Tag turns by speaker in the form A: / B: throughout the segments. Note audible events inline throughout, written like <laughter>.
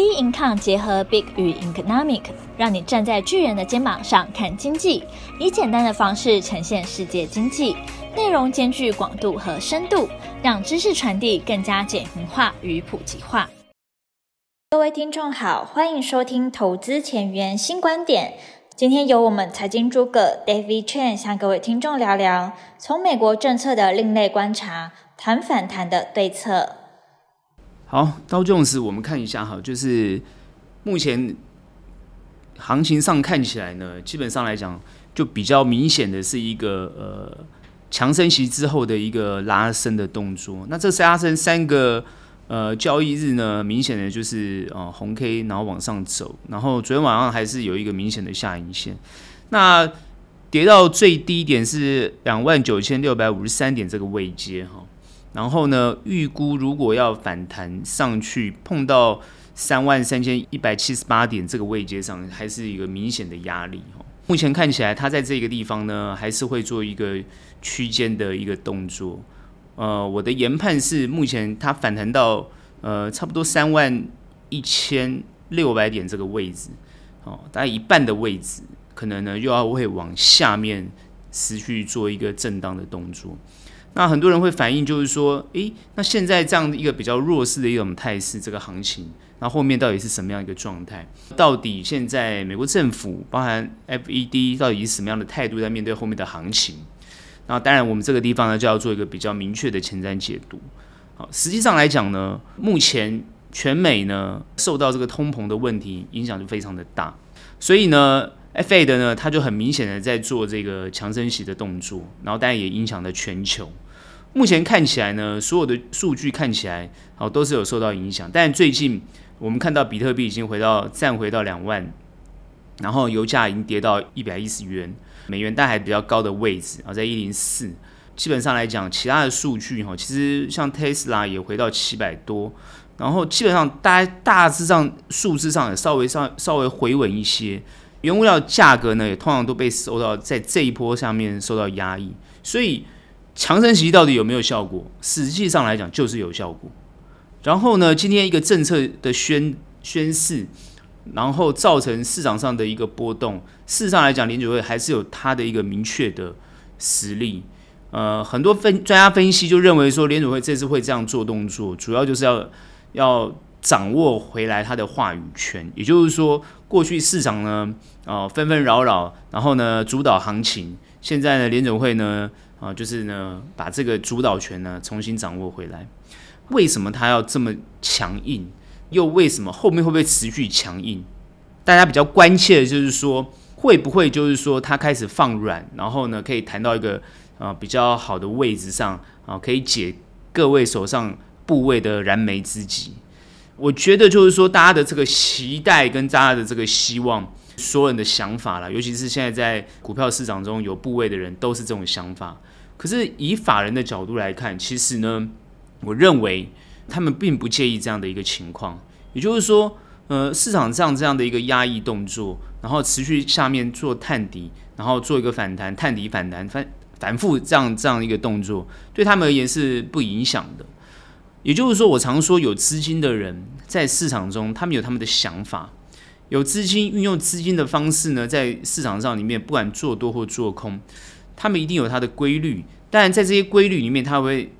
A: B Income 结合 Big 与 Economic，让你站在巨人的肩膀上看经济，以简单的方式呈现世界经济，内容兼具广度和深度，让知识传递更加简明化与普及化。各位听众好，欢迎收听投资前沿新观点。今天由我们财经诸葛 David Chen 向各位听众聊聊，从美国政策的另类观察，谈反弹的对策。
B: 好，道琼斯，我们看一下哈，就是目前行情上看起来呢，基本上来讲，就比较明显的是一个呃强升息之后的一个拉升的动作。那这是拉升三个呃交易日呢，明显的就是呃红 K，然后往上走，然后昨天晚上还是有一个明显的下影线。那跌到最低点是两万九千六百五十三点这个位阶哈。然后呢，预估如果要反弹上去，碰到三万三千一百七十八点这个位阶上，还是一个明显的压力。目前看起来，它在这个地方呢，还是会做一个区间的一个动作。呃，我的研判是，目前它反弹到呃差不多三万一千六百点这个位置，哦，大概一半的位置，可能呢又要会往下面持续做一个震荡的动作。那很多人会反映，就是说，诶，那现在这样的一个比较弱势的一种态势，这个行情，那后面到底是什么样一个状态？到底现在美国政府，包含 FED，到底以什么样的态度在面对后面的行情？那当然，我们这个地方呢，就要做一个比较明确的前瞻解读。好，实际上来讲呢，目前全美呢受到这个通膨的问题影响就非常的大，所以呢。FED 呢，它就很明显的在做这个强升息的动作，然后当然也影响了全球。目前看起来呢，所有的数据看起来好都是有受到影响。但最近我们看到比特币已经回到站回到两万，然后油价已经跌到一百一十元美元，但还比较高的位置啊，在一零四。基本上来讲，其他的数据哈，其实像 Tesla 也回到七百多，然后基本上大大致上数字上也稍微稍稍微回稳一些。原物料价格呢，也通常都被受到在这一波上面受到压抑，所以强升息到底有没有效果？实际上来讲就是有效果。然后呢，今天一个政策的宣宣示，然后造成市场上的一个波动。事实上来讲，联准会还是有它的一个明确的实力。呃，很多分专家分析就认为说，联准会这次会这样做动作，主要就是要要。掌握回来他的话语权，也就是说，过去市场呢，啊纷纷扰扰，然后呢主导行情，现在呢联总会呢，啊就是呢把这个主导权呢重新掌握回来。为什么他要这么强硬？又为什么后面会不会持续强硬？大家比较关切的就是说，会不会就是说他开始放软，然后呢可以谈到一个啊比较好的位置上啊，可以解各位手上部位的燃眉之急。我觉得就是说，大家的这个期待跟大家的这个希望，所有人的想法啦，尤其是现在在股票市场中有部位的人，都是这种想法。可是以法人的角度来看，其实呢，我认为他们并不介意这样的一个情况。也就是说，呃，市场上这样的一个压抑动作，然后持续下面做探底，然后做一个反弹，探底反弹，反反复这样这样一个动作，对他们而言是不影响的。也就是说，我常说有资金的人在市场中，他们有他们的想法，有资金运用资金的方式呢，在市场上里面，不管做多或做空，他们一定有它的规律。当然，在这些规律里面，他会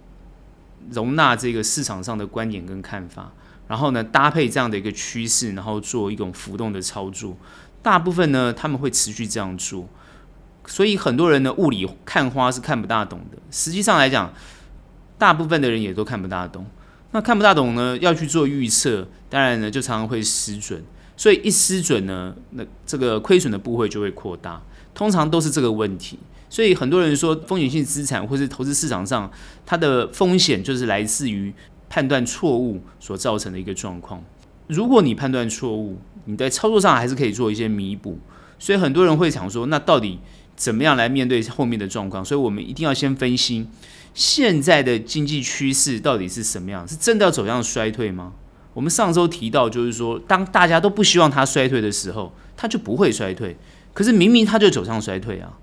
B: 容纳这个市场上的观点跟看法，然后呢，搭配这样的一个趋势，然后做一种浮动的操作。大部分呢，他们会持续这样做。所以很多人呢，雾里看花是看不大懂的。实际上来讲，大部分的人也都看不大懂，那看不大懂呢，要去做预测，当然呢就常常会失准，所以一失准呢，那这个亏损的部位就会扩大，通常都是这个问题。所以很多人说风险性资产或是投资市场上，它的风险就是来自于判断错误所造成的一个状况。如果你判断错误，你在操作上还是可以做一些弥补。所以很多人会想说，那到底怎么样来面对后面的状况？所以我们一定要先分析。现在的经济趋势到底是什么样？是真的要走向衰退吗？我们上周提到，就是说，当大家都不希望它衰退的时候，它就不会衰退。可是明明它就走向衰退啊！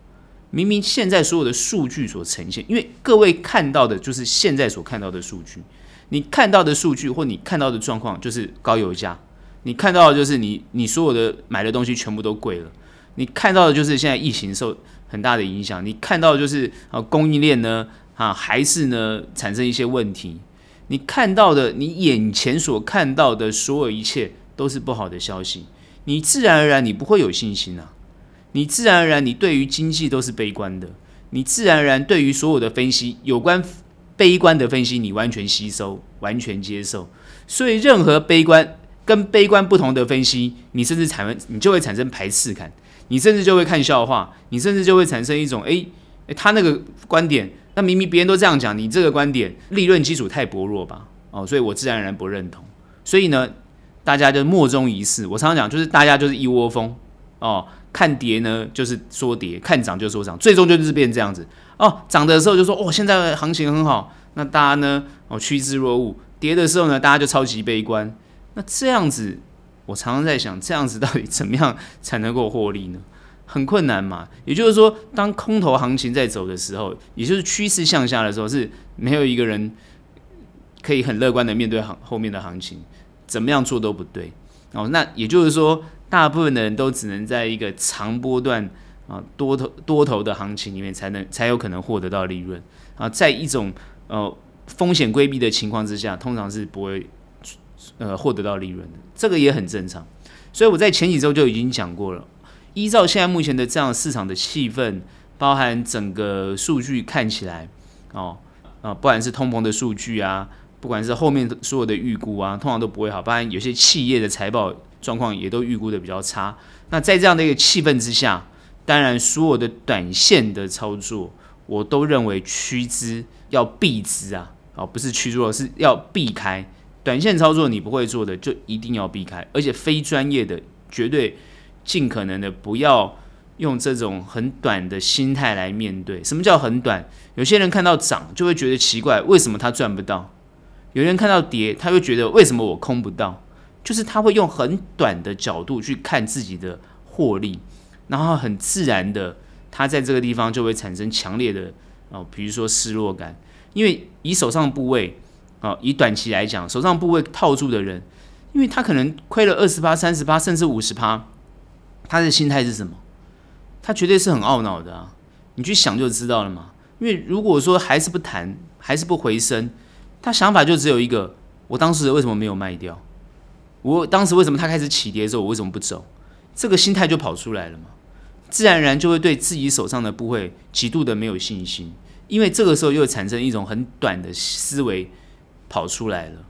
B: 明明现在所有的数据所呈现，因为各位看到的就是现在所看到的数据，你看到的数据或你看到的状况就是高油价，你看到的就是你你所有的买的东西全部都贵了，你看到的就是现在疫情受很大的影响，你看到的就是啊供应链呢啊还是呢产生一些问题，你看到的你眼前所看到的所有一切都是不好的消息，你自然而然你不会有信心啊，你自然而然你对于经济都是悲观的，你自然而然对于所有的分析有关悲观的分析你完全吸收完全接受，所以任何悲观。跟悲观不同的分析，你甚至产生，你就会产生排斥感，你甚至就会看笑话，你甚至就会产生一种，哎、欸，哎，他那个观点，那明明别人都这样讲，你这个观点利润基础太薄弱吧？哦，所以我自然而然不认同。所以呢，大家就莫衷一是。我常常讲，就是大家就是一窝蜂哦，看跌呢就是说跌，看涨就说涨，最终就是变这样子哦。涨的时候就说哦，现在行情很好，那大家呢哦趋之若鹜；跌的时候呢，大家就超级悲观。那这样子，我常常在想，这样子到底怎么样才能够获利呢？很困难嘛。也就是说，当空头行情在走的时候，也就是趋势向下的时候，是没有一个人可以很乐观的面对行后面的行情，怎么样做都不对。哦，那也就是说，大部分的人都只能在一个长波段啊多头多头的行情里面，才能才有可能获得到利润啊。在一种呃风险规避的情况之下，通常是不会。呃，获得到利润的，这个也很正常。所以我在前几周就已经讲过了。依照现在目前的这样市场的气氛，包含整个数据看起来，哦，啊、不管是通膨的数据啊，不管是后面所有的预估啊，通常都不会好。当然，有些企业的财报状况也都预估的比较差。那在这样的一个气氛之下，当然所有的短线的操作，我都认为趋之要避之啊，哦，不是趋之，是要避开。短线操作你不会做的，就一定要避开，而且非专业的绝对尽可能的不要用这种很短的心态来面对。什么叫很短？有些人看到涨就会觉得奇怪，为什么他赚不到？有人看到跌，他会觉得为什么我空不到？就是他会用很短的角度去看自己的获利，然后很自然的，他在这个地方就会产生强烈的哦，比如说失落感，因为以手上的部位。哦，以短期来讲，手上部位套住的人，因为他可能亏了二十八、三十八，甚至五十趴，他的心态是什么？他绝对是很懊恼的啊！你去想就知道了嘛。因为如果说还是不弹，还是不回升，他想法就只有一个：我当时为什么没有卖掉？我当时为什么他开始起跌的时候，我为什么不走？这个心态就跑出来了嘛。自然而然就会对自己手上的部位极度的没有信心，因为这个时候又产生一种很短的思维。跑出来了，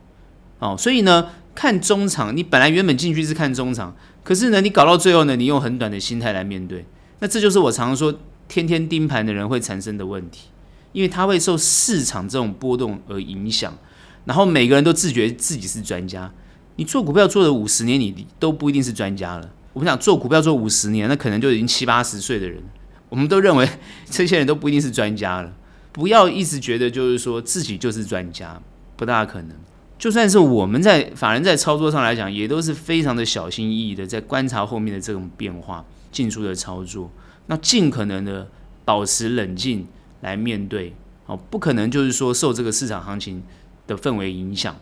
B: 哦，所以呢，看中场，你本来原本进去是看中场，可是呢，你搞到最后呢，你用很短的心态来面对，那这就是我常常说，天天盯盘的人会产生的问题，因为他会受市场这种波动而影响，然后每个人都自觉自己是专家，你做股票做了五十年，你都不一定是专家了。我们想做股票做五十年，那可能就已经七八十岁的人，我们都认为这些人都不一定是专家了。不要一直觉得就是说自己就是专家。不大可能，就算是我们在法人在操作上来讲，也都是非常的小心翼翼的，在观察后面的这种变化、进出的操作，那尽可能的保持冷静来面对，哦，不可能就是说受这个市场行情的氛围影响。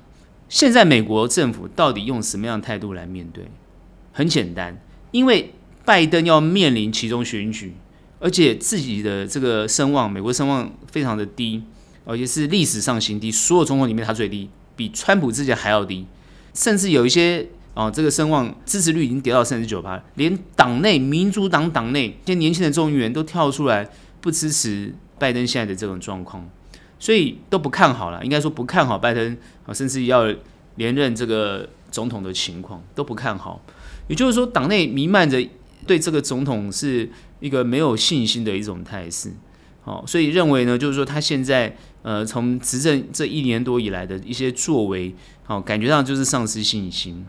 B: 现在美国政府到底用什么样的态度来面对？很简单，因为拜登要面临其中选举，而且自己的这个声望，美国声望非常的低。而且是历史上新低，所有总统里面他最低，比川普之前还要低，甚至有一些哦，这个声望支持率已经跌到三十九趴，连党内民主党党内一些年轻的众议员都跳出来不支持拜登现在的这种状况，所以都不看好了，应该说不看好拜登啊，甚至要连任这个总统的情况都不看好，也就是说党内弥漫着对这个总统是一个没有信心的一种态势。哦，所以认为呢，就是说他现在呃，从执政这一年多以来的一些作为，哦，感觉上就是丧失信心，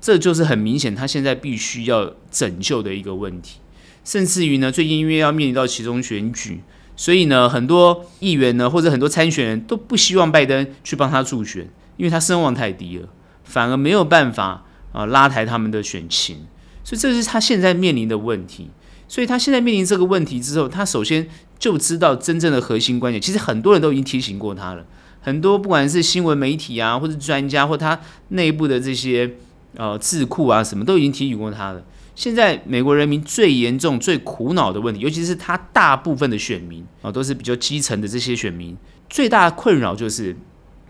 B: 这就是很明显他现在必须要拯救的一个问题。甚至于呢，最近因为要面临到其中选举，所以呢，很多议员呢或者很多参选人都不希望拜登去帮他助选，因为他声望太低了，反而没有办法啊拉抬他们的选情，所以这是他现在面临的问题。所以他现在面临这个问题之后，他首先。就知道真正的核心观点，其实很多人都已经提醒过他了。很多不管是新闻媒体啊，或者专家，或他内部的这些呃智库啊什么都已经提醒过他了。现在美国人民最严重、最苦恼的问题，尤其是他大部分的选民啊、都是比较基层的这些选民，最大的困扰就是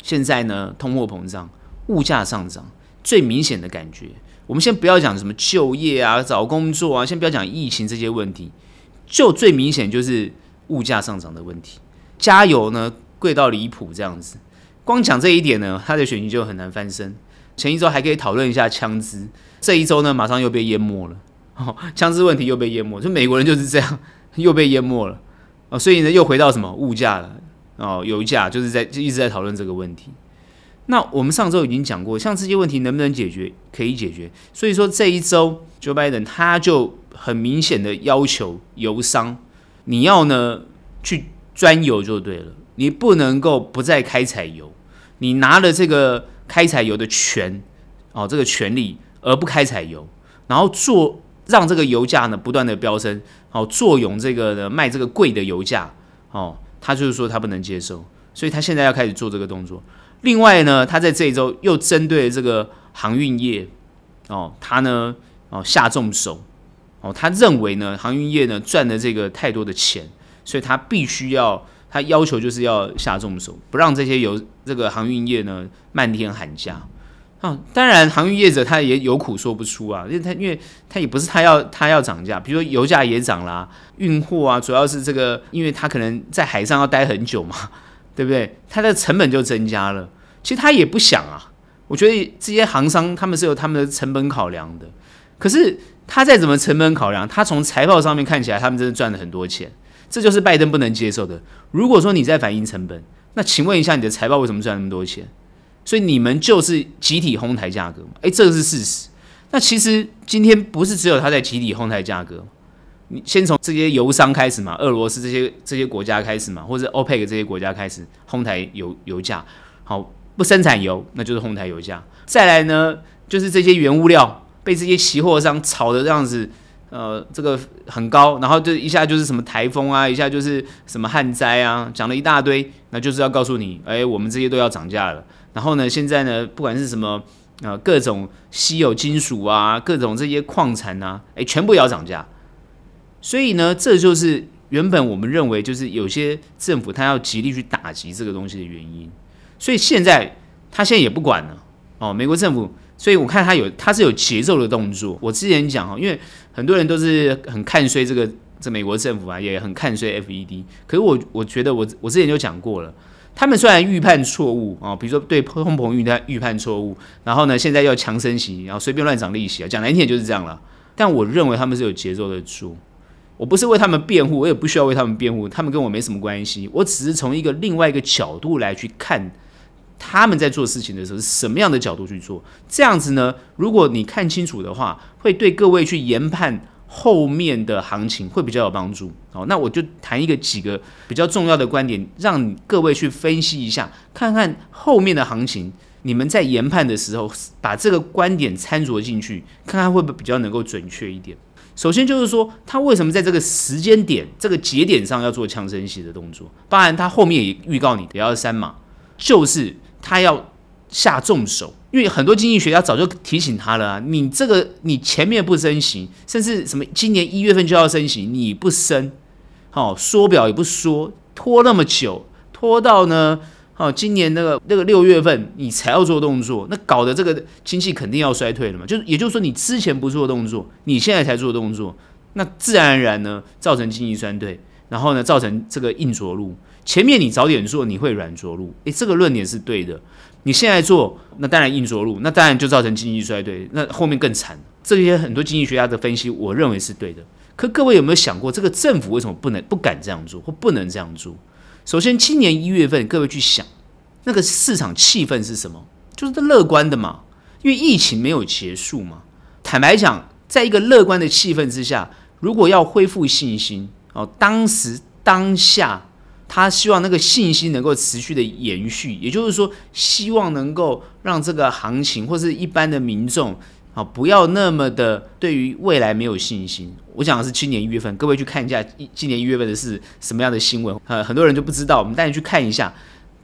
B: 现在呢，通货膨胀、物价上涨，最明显的感觉。我们先不要讲什么就业啊、找工作啊，先不要讲疫情这些问题，就最明显就是物价上涨的问题。加油呢，贵到离谱这样子，光讲这一点呢，他的选情就很难翻身。前一周还可以讨论一下枪支。这一周呢，马上又被淹没了。哦，枪支问题又被淹没，就美国人就是这样，又被淹没了。哦，所以呢，又回到什么物价了？哦，油价就是在就一直在讨论这个问题。那我们上周已经讲过，像这些问题能不能解决？可以解决。所以说这一周，Joe Biden 他就很明显的要求油商，你要呢去钻油就对了，你不能够不再开采油，你拿了这个开采油的权，哦，这个权利。而不开采油，然后做让这个油价呢不断的飙升，好作用这个呢卖这个贵的油价，哦，他就是说他不能接受，所以他现在要开始做这个动作。另外呢，他在这一周又针对这个航运业，哦，他呢哦下重手，哦，他认为呢航运业呢赚了这个太多的钱，所以他必须要他要求就是要下重手，不让这些油这个航运业呢漫天喊价。哦，当然，航运业者他也有苦说不出啊，因为他因为他也不是他要他要涨价，比如说油价也涨啦，运货啊，主要是这个，因为他可能在海上要待很久嘛，对不对？他的成本就增加了。其实他也不想啊，我觉得这些行商他们是有他们的成本考量的。可是他再怎么成本考量，他从财报上面看起来，他们真的赚了很多钱，这就是拜登不能接受的。如果说你在反映成本，那请问一下，你的财报为什么赚那么多钱？所以你们就是集体哄抬价格嘛？诶，这个是事实。那其实今天不是只有他在集体哄抬价格，你先从这些油商开始嘛，俄罗斯这些这些国家开始嘛，或者 OPEC 这些国家开始哄抬油油价。好，不生产油，那就是哄抬油价。再来呢，就是这些原物料被这些期货商炒的这样子，呃，这个很高，然后就一下就是什么台风啊，一下就是什么旱灾啊，讲了一大堆，那就是要告诉你，诶，我们这些都要涨价了。然后呢，现在呢，不管是什么啊、呃，各种稀有金属啊，各种这些矿产啊，哎，全部要涨价。所以呢，这就是原本我们认为就是有些政府他要极力去打击这个东西的原因。所以现在他现在也不管了哦，美国政府。所以我看他有他是有节奏的动作。我之前讲哈，因为很多人都是很看衰这个这美国政府啊，也很看衰 FED。可是我我觉得我我之前就讲过了。他们虽然预判错误啊，比如说对通膨预判预判错误，然后呢，现在要强升息，然后随便乱涨利息啊，讲难听点就是这样了。但我认为他们是有节奏的做，我不是为他们辩护，我也不需要为他们辩护，他们跟我没什么关系。我只是从一个另外一个角度来去看他们在做事情的时候是什么样的角度去做。这样子呢，如果你看清楚的话，会对各位去研判。后面的行情会比较有帮助，好，那我就谈一个几个比较重要的观点，让各位去分析一下，看看后面的行情，你们在研判的时候把这个观点掺杂进去，看看会不会比较能够准确一点。首先就是说，他为什么在这个时间点、这个节点上要做强升息的动作？当然，他后面也预告你，也要三码，就是他要下重手。因为很多经济学家早就提醒他了啊，你这个你前面不升息，甚至什么今年一月份就要升息，你不升，好缩表也不缩，拖那么久，拖到呢，好今年那个那个六月份你才要做动作，那搞得这个经济肯定要衰退了嘛，就是也就是说你之前不做动作，你现在才做动作，那自然而然呢造成经济衰退，然后呢造成这个硬着陆，前面你早点做你会软着陆，诶，这个论点是对的。你现在做，那当然硬着陆，那当然就造成经济衰退，那后面更惨。这些很多经济学家的分析，我认为是对的。可各位有没有想过，这个政府为什么不能、不敢这样做，或不能这样做？首先，今年一月份，各位去想，那个市场气氛是什么？就是乐观的嘛，因为疫情没有结束嘛。坦白讲，在一个乐观的气氛之下，如果要恢复信心，哦，当时当下。他希望那个信心能够持续的延续，也就是说，希望能够让这个行情或是一般的民众啊，不要那么的对于未来没有信心。我讲的是今年一月份，各位去看一下今年一月份的是什么样的新闻。呃，很多人就不知道，我们带你去看一下，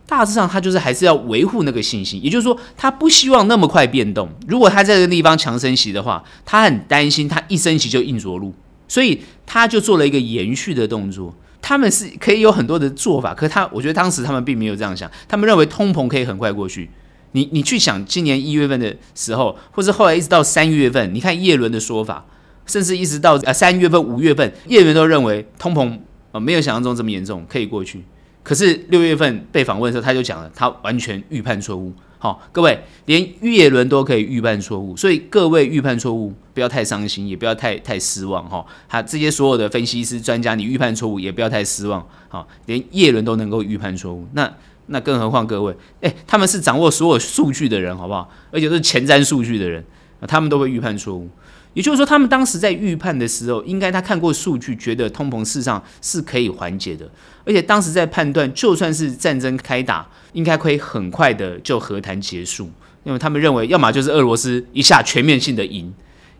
B: 大致上他就是还是要维护那个信心，也就是说，他不希望那么快变动。如果他在这个地方强升息的话，他很担心他一升息就硬着陆，所以他就做了一个延续的动作。他们是可以有很多的做法，可他我觉得当时他们并没有这样想，他们认为通膨可以很快过去。你你去想今年一月份的时候，或是后来一直到三月份，你看叶伦的说法，甚至一直到呃三月份、五月份，叶伦都认为通膨呃没有想象中这么严重，可以过去。可是六月份被访问的时候，他就讲了，他完全预判错误。好，各位连叶伦都可以预判错误，所以各位预判错误不要太伤心，也不要太太失望。哈，他这些所有的分析师专家，你预判错误也不要太失望。好，连叶伦都能够预判错误，那那更何况各位，诶，他们是掌握所有数据的人，好不好？而且是前瞻数据的人，他们都会预判错误。也就是说，他们当时在预判的时候，应该他看过数据，觉得通膨事实上是可以缓解的。而且当时在判断，就算是战争开打，应该可以很快的就和谈结束。因为他们认为，要么就是俄罗斯一下全面性的赢，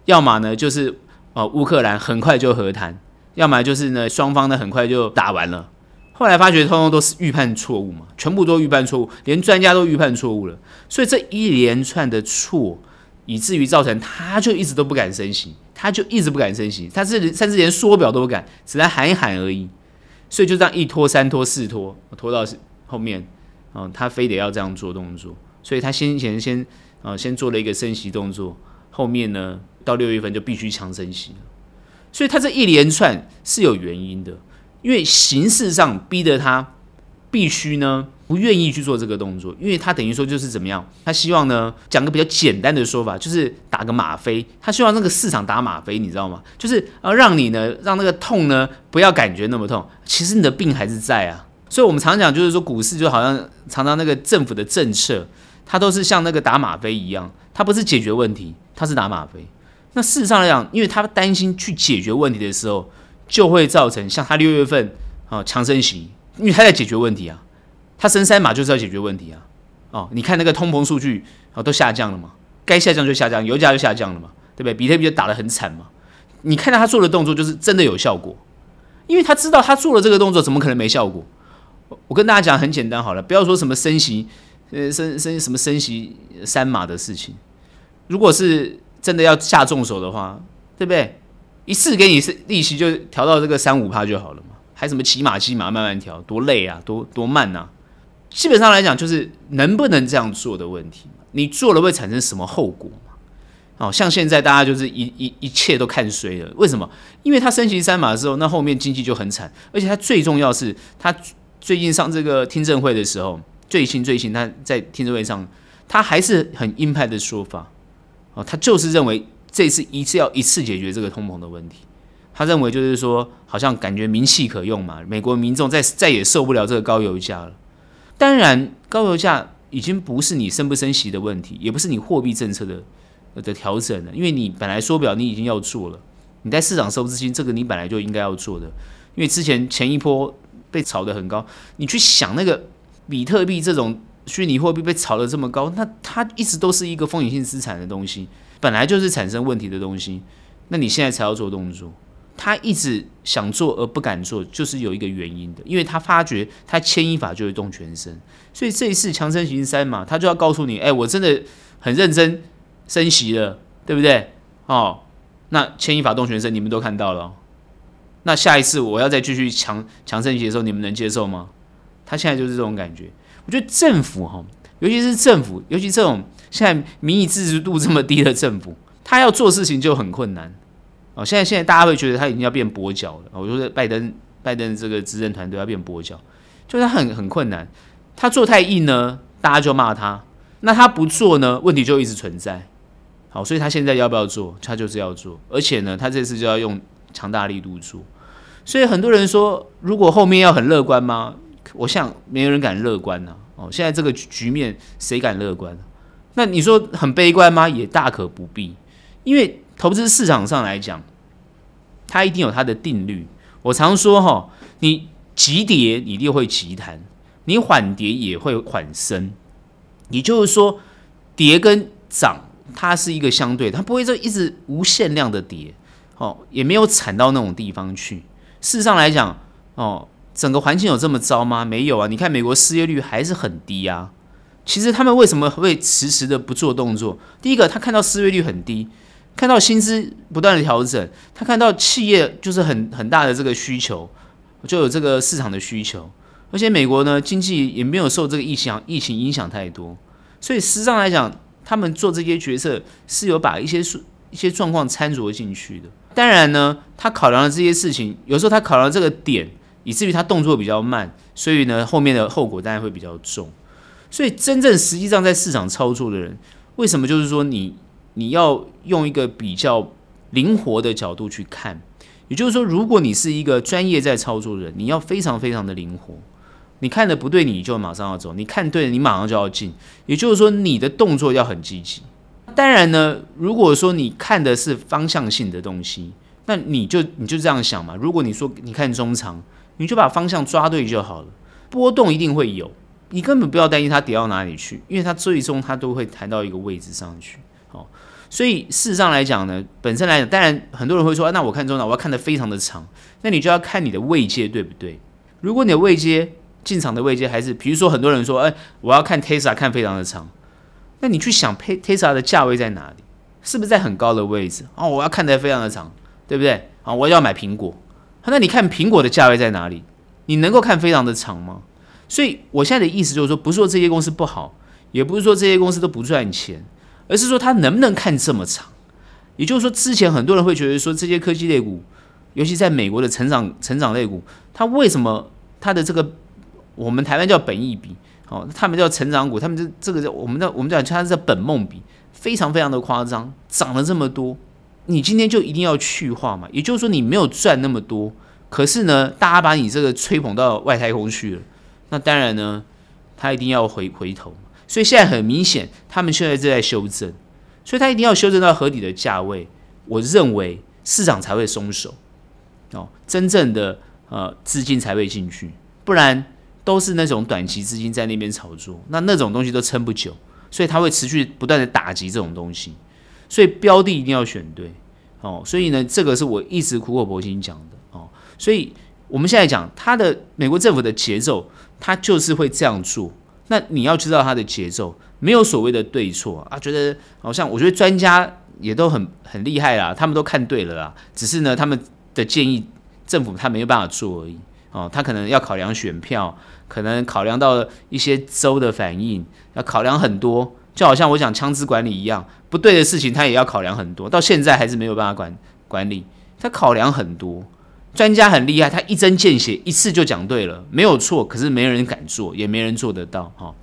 B: 要么呢就是呃乌克兰很快就和谈，要么就是呢双方呢很快就打完了。后来发觉，通通都是预判错误嘛，全部都预判错误，连专家都预判错误了。所以这一连串的错。以至于造成他就一直都不敢升息，他就一直不敢升息，他是甚至连缩表都不敢，只来喊一喊而已。所以就这样一拖三拖四拖，拖到后面，嗯，他非得要这样做动作。所以他先前先啊先做了一个升息动作，后面呢到六月份就必须强升息。所以他这一连串是有原因的，因为形势上逼得他必须呢。不愿意去做这个动作，因为他等于说就是怎么样？他希望呢，讲个比较简单的说法，就是打个吗啡。他希望那个市场打吗啡，你知道吗？就是呃，让你呢，让那个痛呢，不要感觉那么痛。其实你的病还是在啊。所以我们常讲，就是说股市就好像常常那个政府的政策，它都是像那个打吗啡一样，它不是解决问题，它是打吗啡。那事实上来讲，因为他担心去解决问题的时候，就会造成像他六月份啊强升息，因为他在解决问题啊。他升三码就是要解决问题啊！哦，你看那个通膨数据哦，都下降了嘛，该下降就下降，油价就下降了嘛，对不对？比特币就打得很惨嘛。你看到他做的动作就是真的有效果，因为他知道他做了这个动作，怎么可能没效果？我跟大家讲很简单好了，不要说什么升息，呃，升升什么升息三码的事情。如果是真的要下重手的话，对不对？一次给你是利息就调到这个三五趴就好了，还什么骑马骑马慢慢调，多累啊，多多慢啊！基本上来讲，就是能不能这样做的问题。你做了会产生什么后果嘛？哦，像现在大家就是一一一切都看衰了。为什么？因为他升息三码的时候，那后面经济就很惨。而且他最重要是，他最近上这个听证会的时候，最新最新他在听证会上，他还是很鹰派的说法。哦，他就是认为这次一次要一次解决这个通膨的问题。他认为就是说，好像感觉民气可用嘛，美国民众再再也受不了这个高油价了。当然，高油价已经不是你升不升息的问题，也不是你货币政策的的调整了，因为你本来缩表你已经要做了，你在市场收资金，这个你本来就应该要做的。因为之前前一波被炒得很高，你去想那个比特币这种虚拟货币被炒得这么高，那它一直都是一个风险性资产的东西，本来就是产生问题的东西，那你现在才要做动作。他一直想做而不敢做，就是有一个原因的，因为他发觉他牵一发就会动全身，所以这一次强升息三嘛，他就要告诉你，哎、我真的很认真升息了，对不对？哦，那牵一发动全身，你们都看到了，那下一次我要再继续强强升息的时候，你们能接受吗？他现在就是这种感觉。我觉得政府哈，尤其是政府，尤其这种现在民意支持度这么低的政府，他要做事情就很困难。哦，现在现在大家会觉得他已经要变跛脚了。我觉得拜登拜登这个执政团队要变跛脚，就是他很很困难。他做太硬呢，大家就骂他；那他不做呢，问题就一直存在。好，所以他现在要不要做？他就是要做，而且呢，他这次就要用强大力度做。所以很多人说，如果后面要很乐观吗？我想没有人敢乐观呐。哦，现在这个局面谁敢乐观？那你说很悲观吗？也大可不必，因为。投资市场上来讲，它一定有它的定律。我常说哈，你急跌你一定会急弹，你缓跌也会缓升。也就是说，跌跟涨它是一个相对，它不会说一直无限量的跌，哦，也没有惨到那种地方去。事实上来讲，哦，整个环境有这么糟吗？没有啊，你看美国失业率还是很低啊。其实他们为什么会迟迟的不做动作？第一个，他看到失业率很低，看到薪资不断的调整，他看到企业就是很很大的这个需求，就有这个市场的需求。而且美国呢，经济也没有受这个疫情疫情影响太多，所以实际上来讲，他们做这些决策是有把一些数一些状况掺杂进去的。当然呢，他考量的这些事情，有时候他考量这个点，以至于他动作比较慢，所以呢，后面的后果当然会比较重。所以真正实际上在市场操作的人，为什么就是说你你要用一个比较灵活的角度去看？也就是说，如果你是一个专业在操作的人，你要非常非常的灵活。你看的不对，你就马上要走；你看对了，你马上就要进。也就是说，你的动作要很积极。当然呢，如果说你看的是方向性的东西，那你就你就这样想嘛。如果你说你看中长，你就把方向抓对就好了。波动一定会有，你根本不要担心它跌到哪里去，因为它最终它都会弹到一个位置上去。好，所以事实上来讲呢，本身来讲，当然很多人会说，那我看中了，我要看得非常的长，那你就要看你的位阶对不对？如果你的位阶进场的位阶还是，比如说很多人说，哎，我要看 Tesla 看非常的长，那你去想，Tesla 的价位在哪里？是不是在很高的位置？哦，我要看得非常的长，对不对？啊，我要买苹果，那你看苹果的价位在哪里？你能够看非常的长吗？所以我现在的意思就是说，不是说这些公司不好，也不是说这些公司都不赚钱，而是说它能不能看这么长？也就是说，之前很多人会觉得说，这些科技类股，尤其在美国的成长成长类股，它为什么它的这个？我们台湾叫本益比，哦，他们叫成长股，他们这这个叫我们叫我们叫它是本梦比，非常非常的夸张，涨了这么多，你今天就一定要去化嘛？也就是说你没有赚那么多，可是呢，大家把你这个吹捧到外太空去了，那当然呢，他一定要回回头，所以现在很明显，他们现在正在修正，所以他一定要修正到合理的价位，我认为市场才会松手，哦，真正的呃资金才会进去，不然。都是那种短期资金在那边炒作，那那种东西都撑不久，所以它会持续不断的打击这种东西，所以标的一定要选对哦。所以呢，这个是我一直苦口婆心讲的哦。所以我们现在讲它的美国政府的节奏，它就是会这样做。那你要知道它的节奏，没有所谓的对错啊。觉得好像我觉得专家也都很很厉害啦，他们都看对了啦，只是呢他们的建议政府他没有办法做而已。哦，他可能要考量选票，可能考量到一些州的反应，要考量很多，就好像我讲枪支管理一样，不对的事情他也要考量很多，到现在还是没有办法管管理，他考量很多，专家很厉害，他一针见血，一次就讲对了，没有错，可是没人敢做，也没人做得到哈。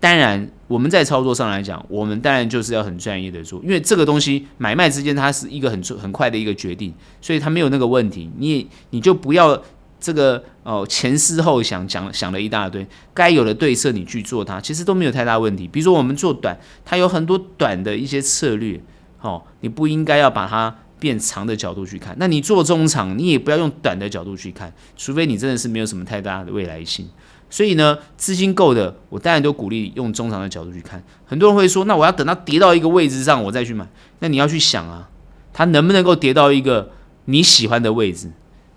B: 当然，我们在操作上来讲，我们当然就是要很专业的做，因为这个东西买卖之间它是一个很很快的一个决定，所以它没有那个问题，你你就不要。这个哦，前思后想，讲想了一大堆，该有的对策你去做它，其实都没有太大问题。比如说我们做短，它有很多短的一些策略，哦，你不应该要把它变长的角度去看。那你做中长，你也不要用短的角度去看，除非你真的是没有什么太大的未来性。所以呢，资金够的，我当然都鼓励用中长的角度去看。很多人会说，那我要等它跌到一个位置上，我再去买。那你要去想啊，它能不能够跌到一个你喜欢的位置？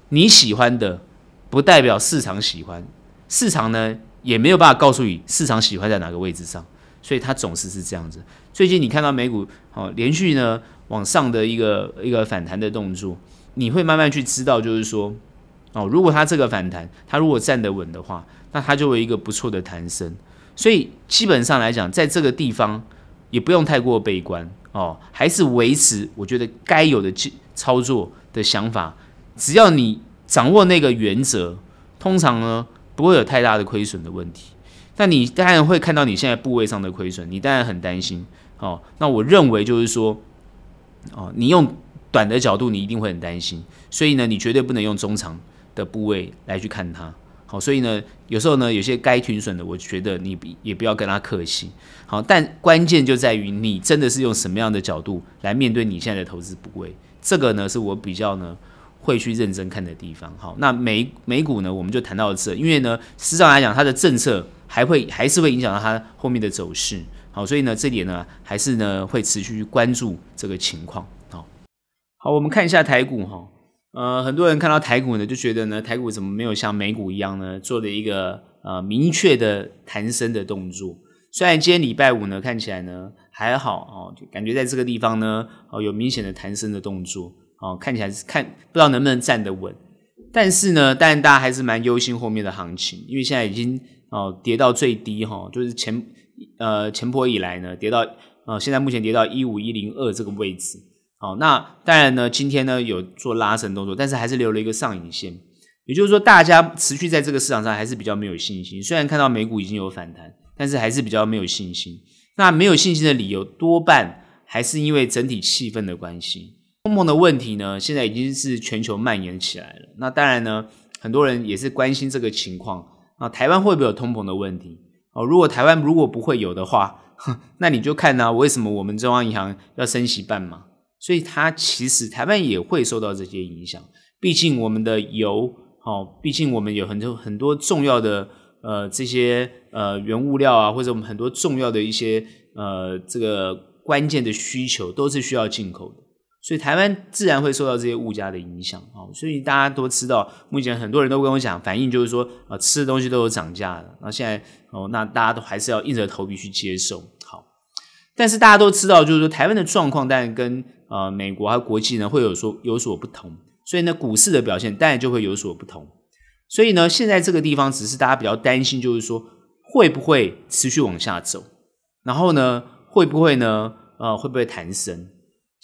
B: 你喜欢的。不代表市场喜欢，市场呢也没有办法告诉你市场喜欢在哪个位置上，所以它总是是这样子。最近你看到美股哦连续呢往上的一个一个反弹的动作，你会慢慢去知道，就是说哦，如果它这个反弹，它如果站得稳的话，那它就会一个不错的弹升。所以基本上来讲，在这个地方也不用太过悲观哦，还是维持我觉得该有的操作的想法，只要你。掌握那个原则，通常呢不会有太大的亏损的问题。但你当然会看到你现在部位上的亏损，你当然很担心。哦，那我认为就是说，哦，你用短的角度，你一定会很担心。所以呢，你绝对不能用中长的部位来去看它。好，所以呢，有时候呢，有些该停损的，我觉得你也不要跟他客气。好，但关键就在于你真的是用什么样的角度来面对你现在的投资部位。这个呢，是我比较呢。会去认真看的地方。好，那美美股呢，我们就谈到这，因为呢，实际上来讲，它的政策还会还是会影响到它后面的走势。好，所以呢，这点呢，还是呢会持续关注这个情况。好，好，我们看一下台股哈。呃，很多人看到台股呢，就觉得呢，台股怎么没有像美股一样呢，做了一个呃明确的弹升的动作。虽然今天礼拜五呢，看起来呢还好哦，就感觉在这个地方呢，哦有明显的弹升的动作哦，看起来是看不知道能不能站得稳。但是呢，但大家还是蛮忧心后面的行情，因为现在已经哦跌到最低哈、哦，就是前呃前波以来呢跌到呃现在目前跌到一五一零二这个位置。好，那当然呢，今天呢有做拉升动作，但是还是留了一个上影线，也就是说，大家持续在这个市场上还是比较没有信心。虽然看到美股已经有反弹，但是还是比较没有信心。那没有信心的理由多半还是因为整体气氛的关系。通膨的问题呢，现在已经是全球蔓延起来了。那当然呢，很多人也是关心这个情况。那台湾会不会有通膨的问题？哦，如果台湾如果不会有的话，哼 <laughs> 那你就看呢，为什么我们中央银行要升息半嘛？所以它其实台湾也会受到这些影响，毕竟我们的油，哦，毕竟我们有很多很多重要的呃这些呃原物料啊，或者我们很多重要的一些呃这个关键的需求都是需要进口的，所以台湾自然会受到这些物价的影响哦。所以大家都知道，目前很多人都跟我讲，反应就是说啊、呃，吃的东西都有涨价的，那现在哦，那大家都还是要硬着头皮去接受。好，但是大家都知道，就是说台湾的状况，当然跟呃，美国和国际呢会有所有所不同，所以呢，股市的表现当然就会有所不同。所以呢，现在这个地方只是大家比较担心，就是说会不会持续往下走，然后呢，会不会呢，呃，会不会弹升？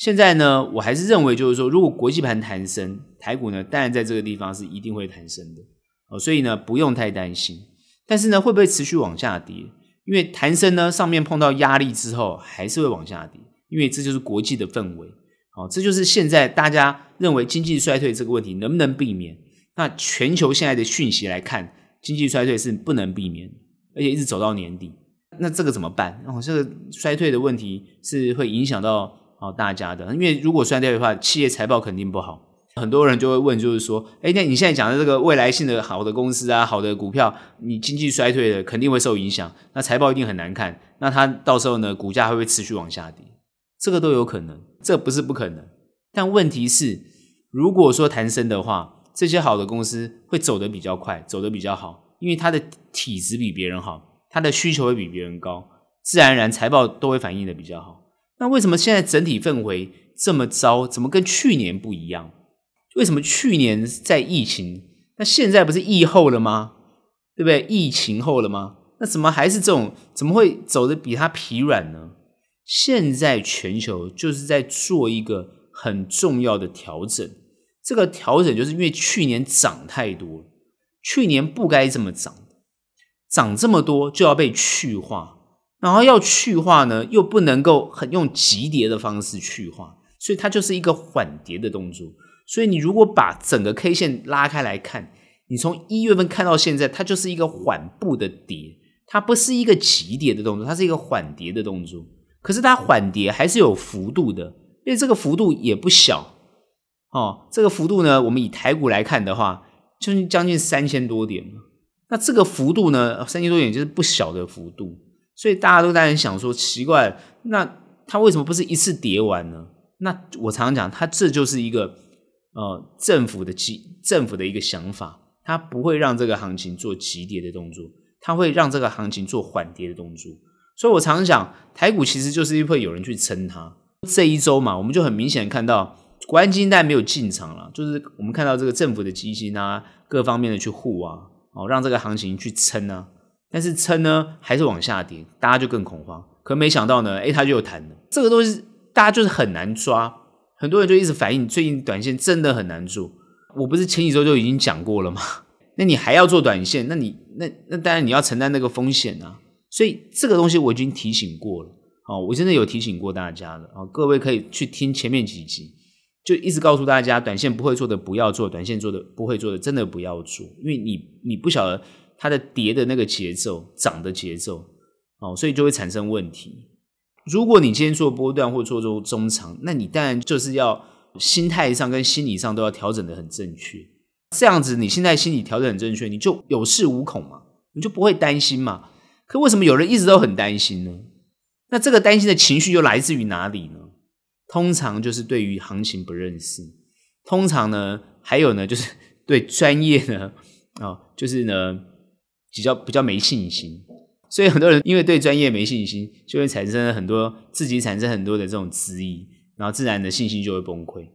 B: 现在呢，我还是认为就是说，如果国际盘弹升，台股呢，当然在这个地方是一定会弹升的哦，所以呢，不用太担心。但是呢，会不会持续往下跌？因为弹升呢，上面碰到压力之后，还是会往下跌。因为这就是国际的氛围，好，这就是现在大家认为经济衰退这个问题能不能避免？那全球现在的讯息来看，经济衰退是不能避免，而且一直走到年底，那这个怎么办？哦，这个衰退的问题是会影响到哦大家的，因为如果衰退的话，企业财报肯定不好，很多人就会问，就是说，哎，那你现在讲的这个未来性的好的公司啊，好的股票，你经济衰退了肯定会受影响，那财报一定很难看，那它到时候呢，股价会不会持续往下跌？这个都有可能，这不是不可能。但问题是，如果说谈升的话，这些好的公司会走得比较快，走得比较好，因为它的体质比别人好，它的需求会比别人高，自然而然财报都会反映的比较好。那为什么现在整体氛围这么糟？怎么跟去年不一样？为什么去年在疫情，那现在不是疫后了吗？对不对？疫情后了吗？那怎么还是这种？怎么会走的比它疲软呢？现在全球就是在做一个很重要的调整，这个调整就是因为去年涨太多，去年不该这么涨，涨这么多就要被去化，然后要去化呢，又不能够很用急跌的方式去化，所以它就是一个缓跌的动作。所以你如果把整个 K 线拉开来看，你从一月份看到现在，它就是一个缓步的跌，它不是一个急跌的动作，它是一个缓跌的动作。可是它缓跌还是有幅度的，因为这个幅度也不小哦。这个幅度呢，我们以台股来看的话，就是将近三千多点。那这个幅度呢，三千多点就是不小的幅度。所以大家都在想说，奇怪，那它为什么不是一次跌完呢？那我常常讲，它这就是一个呃政府的机政府的一个想法，它不会让这个行情做急跌的动作，它会让这个行情做缓跌的动作。所以我常常讲，台股其实就是会有人去撑它。这一周嘛，我们就很明显看到，国安基金当然没有进场了，就是我们看到这个政府的基金啊，各方面的去护啊，哦，让这个行情去撑啊。但是撑呢，还是往下跌，大家就更恐慌。可没想到呢，诶，它就有弹了。这个东西大家就是很难抓，很多人就一直反映，最近短线真的很难做。我不是前几周就已经讲过了吗？<laughs> 那你还要做短线，那你那那当然你要承担那个风险啊。所以这个东西我已经提醒过了，哦，我真的有提醒过大家了，哦，各位可以去听前面几集，就一直告诉大家，短线不会做的不要做，短线做的不会做的真的不要做，因为你你不晓得它的跌的那个节奏，涨的节奏，哦，所以就会产生问题。如果你今天做波段或做做中长，那你当然就是要心态上跟心理上都要调整得很正确，这样子你现在心理调整很正确，你就有恃无恐嘛，你就不会担心嘛。可为什么有人一直都很担心呢？那这个担心的情绪又来自于哪里呢？通常就是对于行情不认识，通常呢还有呢，就是对专业呢，啊、哦，就是呢，比较比较没信心。所以很多人因为对专业没信心，就会产生很多自己产生很多的这种质疑，然后自然的信心就会崩溃。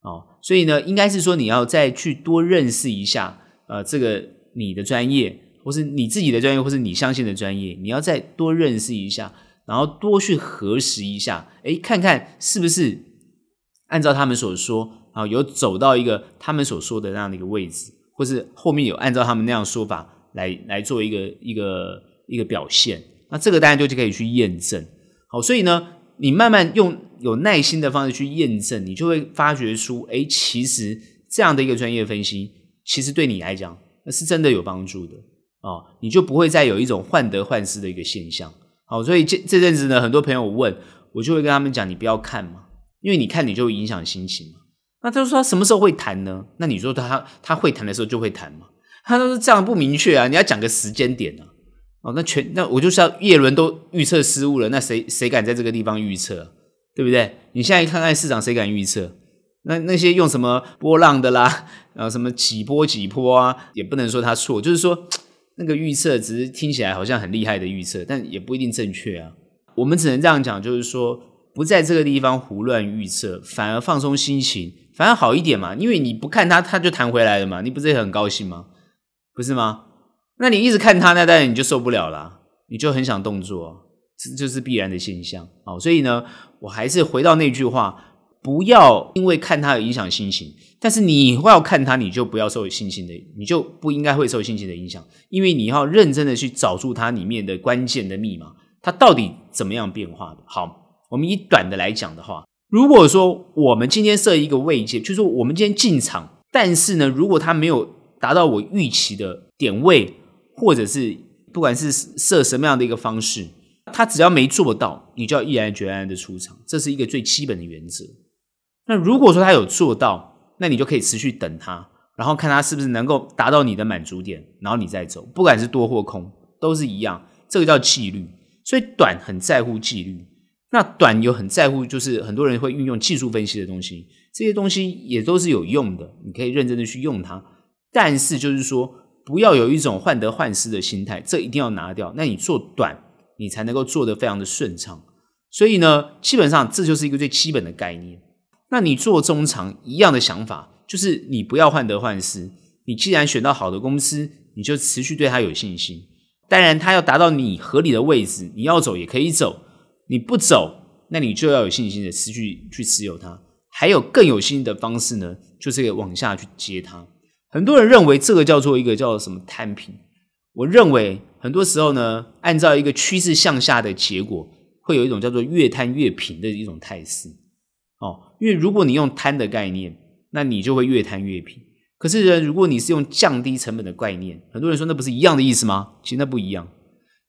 B: 哦，所以呢，应该是说你要再去多认识一下，呃，这个你的专业，或是你自己的专业，或是你相信的专业，你要再多认识一下，然后多去核实一下，诶，看看是不是按照他们所说啊，有走到一个他们所说的那样的一个位置，或是后面有按照他们那样说法来来做一个一个。一个表现，那这个大家就就可以去验证。好，所以呢，你慢慢用有耐心的方式去验证，你就会发觉出，哎，其实这样的一个专业分析，其实对你来讲，那是真的有帮助的哦。你就不会再有一种患得患失的一个现象。好，所以这这阵子呢，很多朋友问我，就会跟他们讲，你不要看嘛，因为你看你就影响心情嘛。那他说他什么时候会谈呢？那你说他他会谈的时候就会谈嘛？他都是这样不明确啊，你要讲个时间点啊。哦，那全那我就是要叶伦都预测失误了，那谁谁敢在这个地方预测，对不对？你现在看看市场，谁敢预测？那那些用什么波浪的啦，然 <laughs> 后什么几波几波啊，也不能说他错，就是说那个预测只是听起来好像很厉害的预测，但也不一定正确啊。我们只能这样讲，就是说不在这个地方胡乱预测，反而放松心情，反而好一点嘛。因为你不看它，它就弹回来了嘛，你不是也很高兴吗？不是吗？那你一直看他，那当然你就受不了啦，你就很想动作，这就是必然的现象。好，所以呢，我还是回到那句话，不要因为看他而影响心情，但是你要看他，你就不要受心情的，你就不应该会受心情的影响，因为你要认真的去找出它里面的关键的密码，它到底怎么样变化的。好，我们以短的来讲的话，如果说我们今天设一个位阶，就是说我们今天进场，但是呢，如果它没有达到我预期的点位。或者是不管是设什么样的一个方式，他只要没做到，你就要毅然决然的出场，这是一个最基本的原则。那如果说他有做到，那你就可以持续等他，然后看他是不是能够达到你的满足点，然后你再走，不管是多或空都是一样，这个叫纪律。所以短很在乎纪律，那短有很在乎，就是很多人会运用技术分析的东西，这些东西也都是有用的，你可以认真的去用它，但是就是说。不要有一种患得患失的心态，这一定要拿掉。那你做短，你才能够做得非常的顺畅。所以呢，基本上这就是一个最基本的概念。那你做中长一样的想法，就是你不要患得患失。你既然选到好的公司，你就持续对它有信心。当然，它要达到你合理的位置，你要走也可以走。你不走，那你就要有信心的持续去持有它。还有更有心的方式呢，就是往下去接它。很多人认为这个叫做一个叫什么摊平，我认为很多时候呢，按照一个趋势向下的结果，会有一种叫做越摊越平的一种态势。哦，因为如果你用摊的概念，那你就会越摊越平。可是呢，如果你是用降低成本的概念，很多人说那不是一样的意思吗？其实那不一样。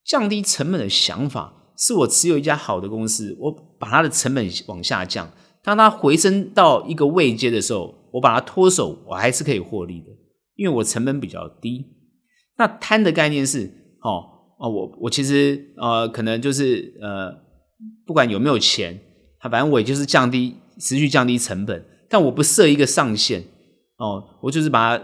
B: 降低成本的想法是我持有一家好的公司，我把它的成本往下降，当它回升到一个位阶的时候。我把它脱手，我还是可以获利的，因为我成本比较低。那摊的概念是，哦哦，我我其实呃，可能就是呃，不管有没有钱，它反正我也就是降低，持续降低成本，但我不设一个上限，哦，我就是把它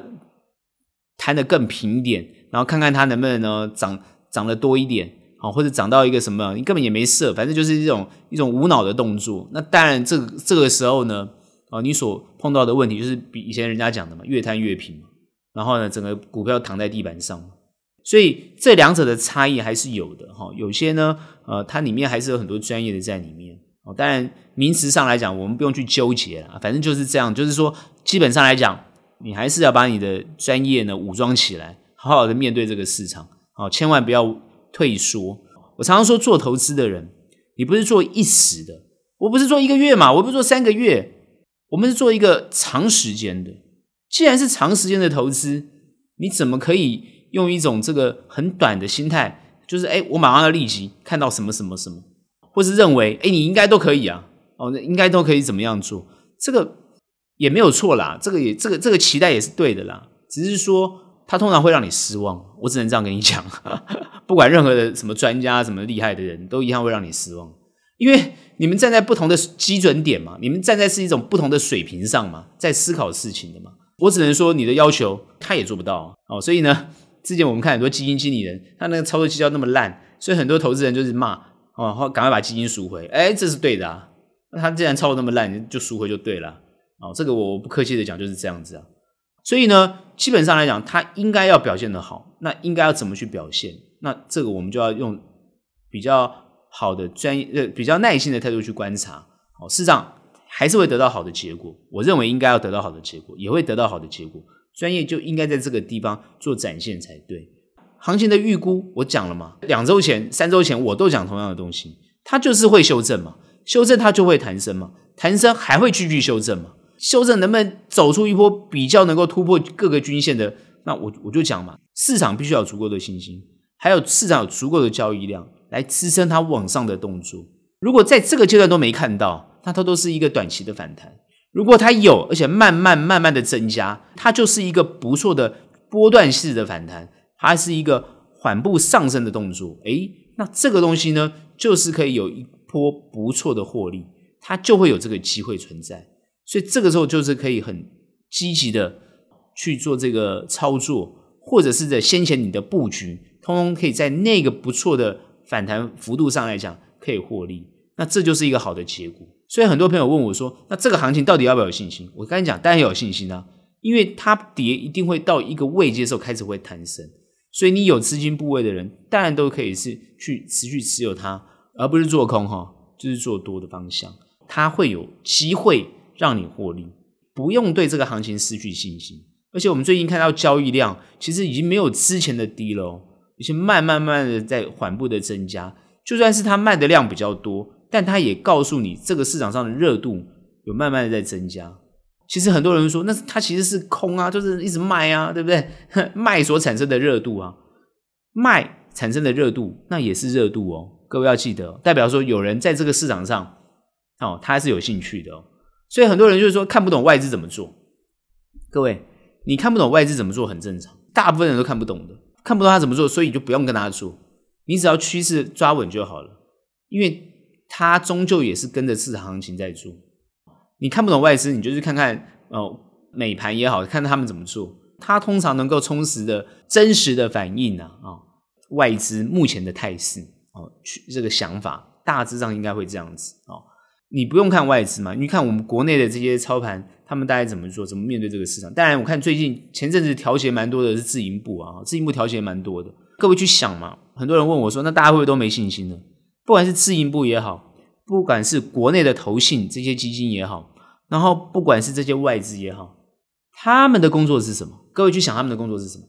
B: 摊得更平一点，然后看看它能不能呢涨涨得多一点，哦，或者涨到一个什么，你根本也没设，反正就是一种一种无脑的动作。那当然，这个这个时候呢。哦，你所碰到的问题就是比以前人家讲的嘛，越摊越平嘛。然后呢，整个股票躺在地板上，所以这两者的差异还是有的哈。有些呢，呃，它里面还是有很多专业的在里面。哦，当然名词上来讲，我们不用去纠结了，反正就是这样。就是说，基本上来讲，你还是要把你的专业呢武装起来，好好的面对这个市场。哦，千万不要退缩。我常常说，做投资的人，你不是做一时的，我不是做一个月嘛，我不是做三个月。我们是做一个长时间的，既然是长时间的投资，你怎么可以用一种这个很短的心态，就是哎，我马上要立即看到什么什么什么，或是认为哎，你应该都可以啊，哦，那应该都可以怎么样做？这个也没有错啦，这个也这个这个期待也是对的啦，只是说它通常会让你失望，我只能这样跟你讲，<laughs> 不管任何的什么专家、什么厉害的人都一样会让你失望。因为你们站在不同的基准点嘛，你们站在是一种不同的水平上嘛，在思考事情的嘛，我只能说你的要求他也做不到哦。所以呢，之前我们看很多基金经理人，他那个操作绩效那么烂，所以很多投资人就是骂哦，赶快把基金赎回。哎，这是对的啊。那他既然操作那么烂，就赎回就对了。哦，这个我不客气的讲就是这样子啊。所以呢，基本上来讲，他应该要表现得好，那应该要怎么去表现？那这个我们就要用比较好的专业、呃比较耐心的态度去观察。哦，市场还是会得到好的结果。我认为应该要得到好的结果，也会得到好的结果。专业就应该在这个地方做展现才对。行情的预估我讲了嘛，两周前、三周前我都讲同样的东西，它就是会修正嘛。修正它就会弹升嘛，弹升还会继续修正嘛？修正能不能走出一波比较能够突破各个均线的？那我我就讲嘛，市场必须要有足够的信心，还有市场有足够的交易量来支撑它往上的动作。如果在这个阶段都没看到，那它都是一个短期的反弹。如果它有，而且慢慢慢慢的增加，它就是一个不错的波段式的反弹，它是一个缓步上升的动作。诶，那这个东西呢，就是可以有一。波不错的获利，它就会有这个机会存在，所以这个时候就是可以很积极的去做这个操作，或者是在先前你的布局，通通可以在那个不错的反弹幅度上来讲可以获利，那这就是一个好的结果。所以很多朋友问我说，那这个行情到底要不要有信心？我跟你讲，当然要有信心啊，因为它跌一定会到一个位阶的时候开始会弹升，所以你有资金部位的人，当然都可以是去持续持有它。而不是做空哈，就是做多的方向，它会有机会让你获利，不用对这个行情失去信心。而且我们最近看到交易量其实已经没有之前的低了，已经慢慢慢的在缓步的增加。就算是它卖的量比较多，但它也告诉你这个市场上的热度有慢慢的在增加。其实很多人说，那它其实是空啊，就是一直卖啊，对不对？<laughs> 卖所产生的热度啊，卖产生的热度那也是热度哦。各位要记得，代表说有人在这个市场上，哦，他是有兴趣的哦。所以很多人就是说看不懂外资怎么做。各位，你看不懂外资怎么做很正常，大部分人都看不懂的，看不懂他怎么做，所以你就不用跟他做，你只要趋势抓稳就好了，因为他终究也是跟着市场行情在做。你看不懂外资，你就去看看哦，美盘也好，看他们怎么做，他通常能够充实的、真实的反映啊啊、哦、外资目前的态势。哦，去这个想法大致上应该会这样子哦。你不用看外资嘛，你看我们国内的这些操盘，他们大概怎么做，怎么面对这个市场？当然，我看最近前阵子调节蛮多的是自营部啊，自营部调节蛮多的。各位去想嘛，很多人问我说，那大家会不会都没信心呢？不管是自营部也好，不管是国内的投信这些基金也好，然后不管是这些外资也好，他们的工作是什么？各位去想他们的工作是什么？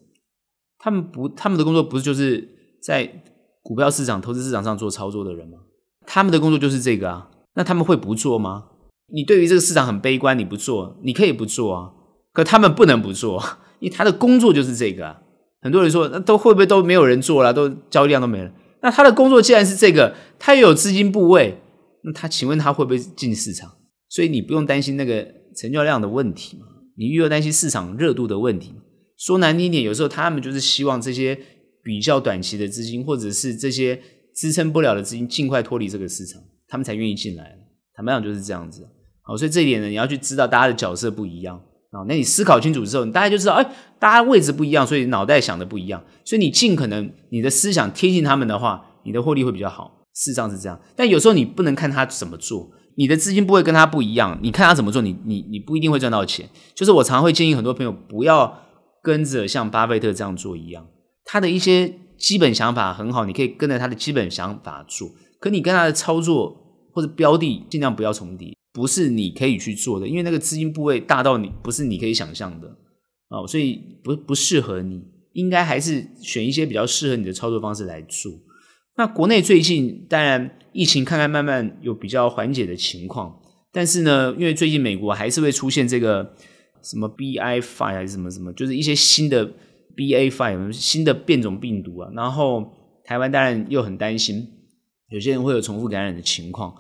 B: 他们不，他们的工作不是就是在。股票市场、投资市场上做操作的人吗？他们的工作就是这个啊。那他们会不做吗？你对于这个市场很悲观，你不做，你可以不做啊。可他们不能不做，<laughs> 因为他的工作就是这个啊。很多人说，那都会不会都没有人做了，都交易量都没了？那他的工作既然是这个，他又有资金部位，那他请问他会不会进市场？所以你不用担心那个成交量的问题，你又要担心市场热度的问题。说难听点，有时候他们就是希望这些。比较短期的资金，或者是这些支撑不了的资金，尽快脱离这个市场，他们才愿意进来。坦白讲就是这样子。好，所以这一点呢，你要去知道大家的角色不一样啊。那你思考清楚之后，你大概就知道，哎，大家位置不一样，所以脑袋想的不一样。所以你尽可能你的思想贴近他们的话，你的获利会比较好。事实上是这样。但有时候你不能看他怎么做，你的资金不会跟他不一样，你看他怎么做，你你你不一定会赚到钱。就是我常常会建议很多朋友不要跟着像巴菲特这样做一样。他的一些基本想法很好，你可以跟着他的基本想法做。可你跟他的操作或者标的尽量不要重叠，不是你可以去做的，因为那个资金部位大到你不是你可以想象的哦，所以不不适合你。应该还是选一些比较适合你的操作方式来做。那国内最近当然疫情看看慢慢有比较缓解的情况，但是呢，因为最近美国还是会出现这个什么 BA.5 还是什么什么，就是一些新的。B A five 新的变种病毒啊，然后台湾当然又很担心，有些人会有重复感染的情况。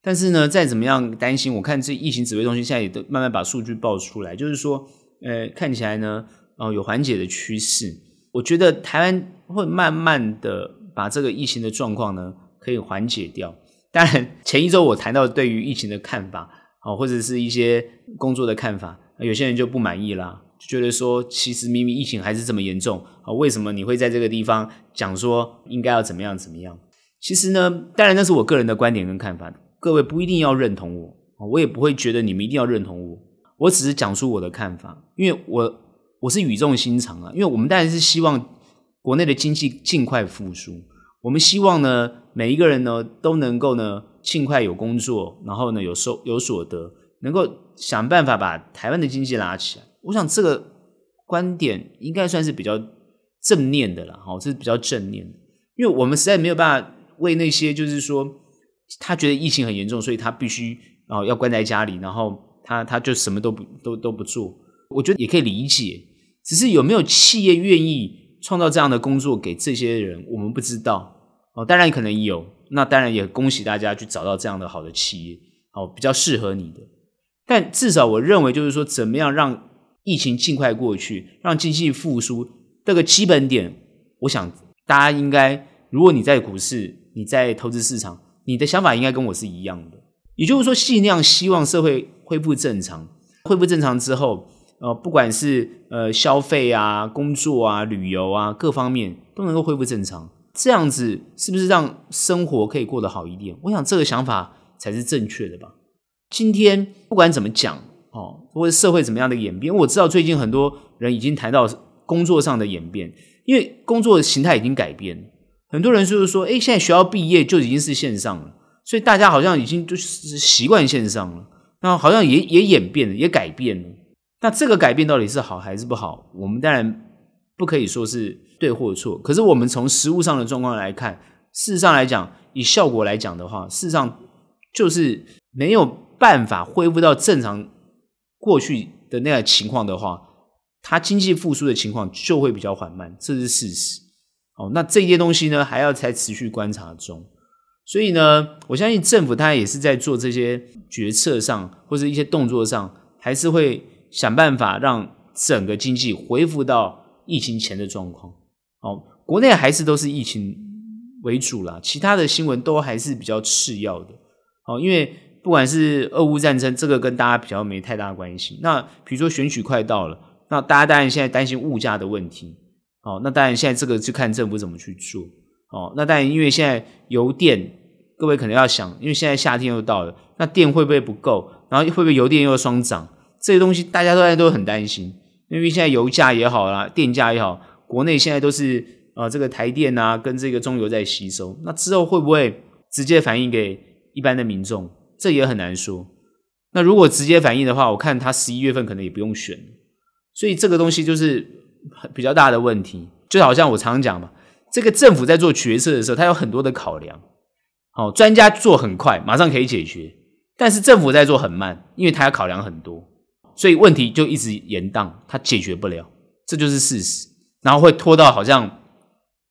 B: 但是呢，再怎么样担心，我看这疫情指挥中心现在也都慢慢把数据报出来，就是说，呃，看起来呢，哦，有缓解的趋势。我觉得台湾会慢慢的把这个疫情的状况呢，可以缓解掉。当然，前一周我谈到对于疫情的看法，哦，或者是一些工作的看法，有些人就不满意啦。就觉得说其实明明疫情还是这么严重啊，为什么你会在这个地方讲说应该要怎么样怎么样？其实呢，当然那是我个人的观点跟看法，各位不一定要认同我，我也不会觉得你们一定要认同我，我只是讲出我的看法，因为我我是语重心长啊，因为我们当然是希望国内的经济尽快复苏，我们希望呢每一个人呢都能够呢尽快有工作，然后呢有收有所得，能够想办法把台湾的经济拉起来。我想这个观点应该算是比较正念的了，哈，这是比较正念的，因为我们实在没有办法。为那些就是说，他觉得疫情很严重，所以他必须啊要关在家里，然后他他就什么都不都都不做。我觉得也可以理解，只是有没有企业愿意创造这样的工作给这些人，我们不知道哦。当然可能有，那当然也恭喜大家去找到这样的好的企业，哦，比较适合你的。但至少我认为，就是说，怎么样让疫情尽快过去，让经济复苏，这个基本点，我想大家应该，如果你在股市。你在投资市场，你的想法应该跟我是一样的，也就是说，尽量希望社会恢复正常。恢复正常之后，呃，不管是呃消费啊、工作啊、旅游啊各方面都能够恢复正常，这样子是不是让生活可以过得好一点？我想这个想法才是正确的吧。今天不管怎么讲哦，或者社会怎么样的演变，我知道最近很多人已经谈到工作上的演变，因为工作的形态已经改变。很多人就是说，哎，现在学校毕业就已经是线上了，所以大家好像已经就是习惯线上了，那好像也也演变了，也改变了。那这个改变到底是好还是不好？我们当然不可以说是对或错。可是我们从实物上的状况来看，事实上来讲，以效果来讲的话，事实上就是没有办法恢复到正常过去的那个情况的话，它经济复苏的情况就会比较缓慢，这是事实。哦，那这些东西呢，还要在持续观察中。所以呢，我相信政府它也是在做这些决策上，或者一些动作上，还是会想办法让整个经济恢复到疫情前的状况。哦，国内还是都是疫情为主啦，其他的新闻都还是比较次要的。哦，因为不管是俄乌战争，这个跟大家比较没太大关系。那比如说选举快到了，那大家当然现在担心物价的问题。哦，那当然，现在这个就看政府怎么去做。哦，那当然，因为现在油电，各位可能要想，因为现在夏天又到了，那电会不会不够？然后会不会油电又双涨？这些东西大家都在都很担心，因为现在油价也好啦，电价也好，国内现在都是呃这个台电啊跟这个中油在吸收，那之后会不会直接反映给一般的民众？这也很难说。那如果直接反映的话，我看他十一月份可能也不用选，所以这个东西就是。比较大的问题，就好像我常讲嘛，这个政府在做决策的时候，他有很多的考量。哦，专家做很快，马上可以解决，但是政府在做很慢，因为他要考量很多，所以问题就一直延宕，他解决不了，这就是事实。然后会拖到好像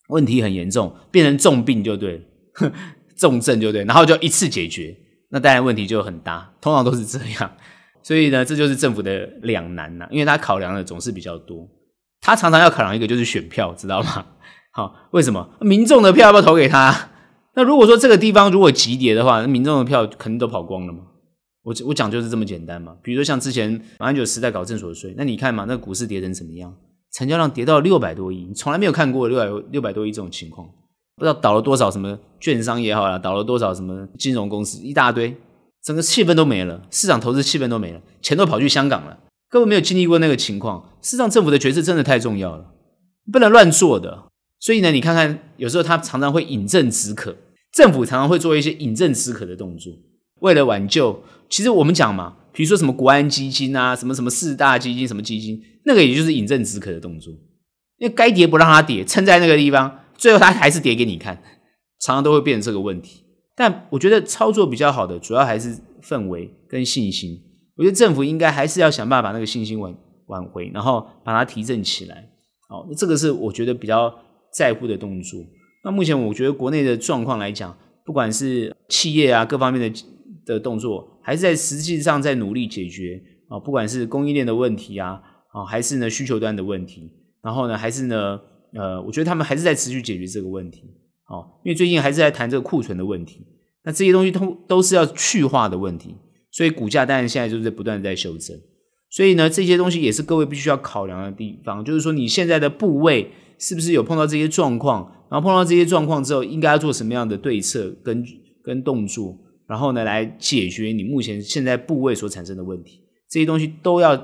B: 问题很严重，变成重病就对了，<laughs> 重症就对，然后就一次解决，那当然问题就很大，通常都是这样。所以呢，这就是政府的两难呐，因为他考量的总是比较多。他常常要考量一个就是选票，知道吗？<laughs> 好，为什么民众的票要不要投给他？<laughs> 那如果说这个地方如果急跌的话，那民众的票肯定都跑光了嘛。我我讲就是这么简单嘛。比如说像之前马英九时代搞正所税，那你看嘛，那股市跌成怎么样？成交量跌到六百多亿，你从来没有看过六百六百多亿这种情况，不知道倒了多少什么券商也好啦，倒了多少什么金融公司一大堆，整个气氛都没了，市场投资气氛都没了，钱都跑去香港了。根本没有经历过那个情况，事实上政府的决策真的太重要了，不能乱做的。所以呢，你看看，有时候他常常会饮鸩止渴，政府常常会做一些饮鸩止渴的动作，为了挽救。其实我们讲嘛，比如说什么国安基金啊，什么什么四大基金，什么基金，那个也就是饮鸩止渴的动作，因为该跌不让它跌，撑在那个地方，最后它还是跌给你看，常常都会变成这个问题。但我觉得操作比较好的，主要还是氛围跟信心。我觉得政府应该还是要想办法把那个信心挽挽回，然后把它提振起来。好，那这个是我觉得比较在乎的动作。那目前我觉得国内的状况来讲，不管是企业啊各方面的的动作，还是在实际上在努力解决啊，不管是供应链的问题啊，啊还是呢需求端的问题，然后呢还是呢呃，我觉得他们还是在持续解决这个问题。哦，因为最近还是在谈这个库存的问题，那这些东西都都是要去化的问题。所以股价当然现在就是不断的在修正，所以呢，这些东西也是各位必须要考量的地方，就是说你现在的部位是不是有碰到这些状况，然后碰到这些状况之后，应该要做什么样的对策跟跟动作，然后呢，来解决你目前现在部位所产生的问题，这些东西都要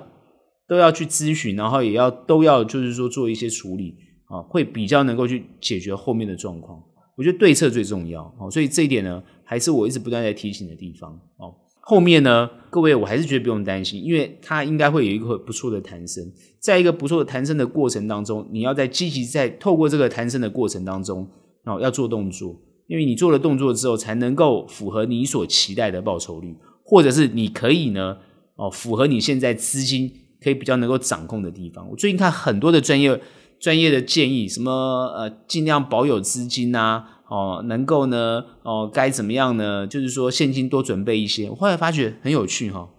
B: 都要去咨询，然后也要都要就是说做一些处理啊，会比较能够去解决后面的状况。我觉得对策最重要哦，所以这一点呢，还是我一直不断在提醒的地方哦。后面呢，各位，我还是觉得不用担心，因为它应该会有一个不错的弹升。在一个不错的弹升的过程当中，你要在积极在透过这个弹升的过程当中，哦，要做动作，因为你做了动作之后，才能够符合你所期待的报酬率，或者是你可以呢，哦，符合你现在资金可以比较能够掌控的地方。我最近看很多的专业专业的建议，什么呃，尽量保有资金啊。哦，能够呢，哦，该怎么样呢？就是说，现金多准备一些。我后来发觉很有趣哈、哦，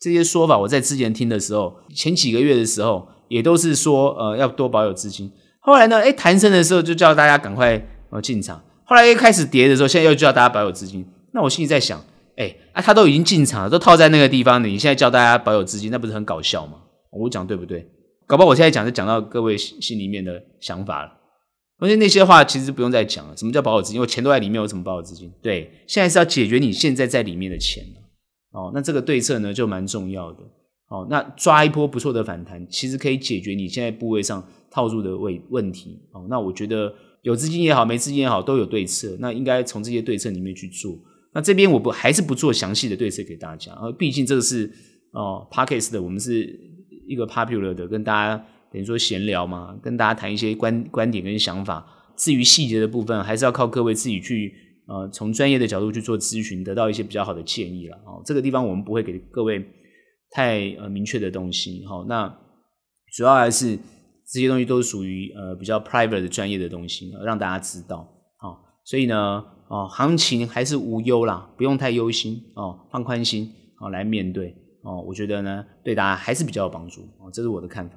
B: 这些说法我在之前听的时候，前几个月的时候也都是说，呃，要多保有资金。后来呢，诶，弹升的时候就叫大家赶快呃进场。后来一开始跌的时候，现在又叫大家保有资金。那我心里在想，诶，啊，他都已经进场了，都套在那个地方了，你现在叫大家保有资金，那不是很搞笑吗？我讲对不对？搞不好我现在讲就讲到各位心里面的想法了。而且那些话其实不用再讲了。什么叫保有资金？因为钱都在里面，有什么保有资金？对，现在是要解决你现在在里面的钱哦，那这个对策呢就蛮重要的。哦，那抓一波不错的反弹，其实可以解决你现在部位上套住的问问题。哦，那我觉得有资金也好，没资金也好，都有对策。那应该从这些对策里面去做。那这边我不还是不做详细的对策给大家，而毕竟这个是哦 Podcast 的，我们是一个 popular 的，跟大家。等于说闲聊嘛，跟大家谈一些观观点跟想法。至于细节的部分，还是要靠各位自己去呃，从专业的角度去做咨询，得到一些比较好的建议了。哦，这个地方我们不会给各位太呃明确的东西。哈、哦，那主要还是这些东西都属于呃比较 private 的专业的东西，让大家知道。好、哦，所以呢，哦，行情还是无忧啦，不用太忧心哦，放宽心哦来面对哦。我觉得呢，对大家还是比较有帮助哦，这是我的看法。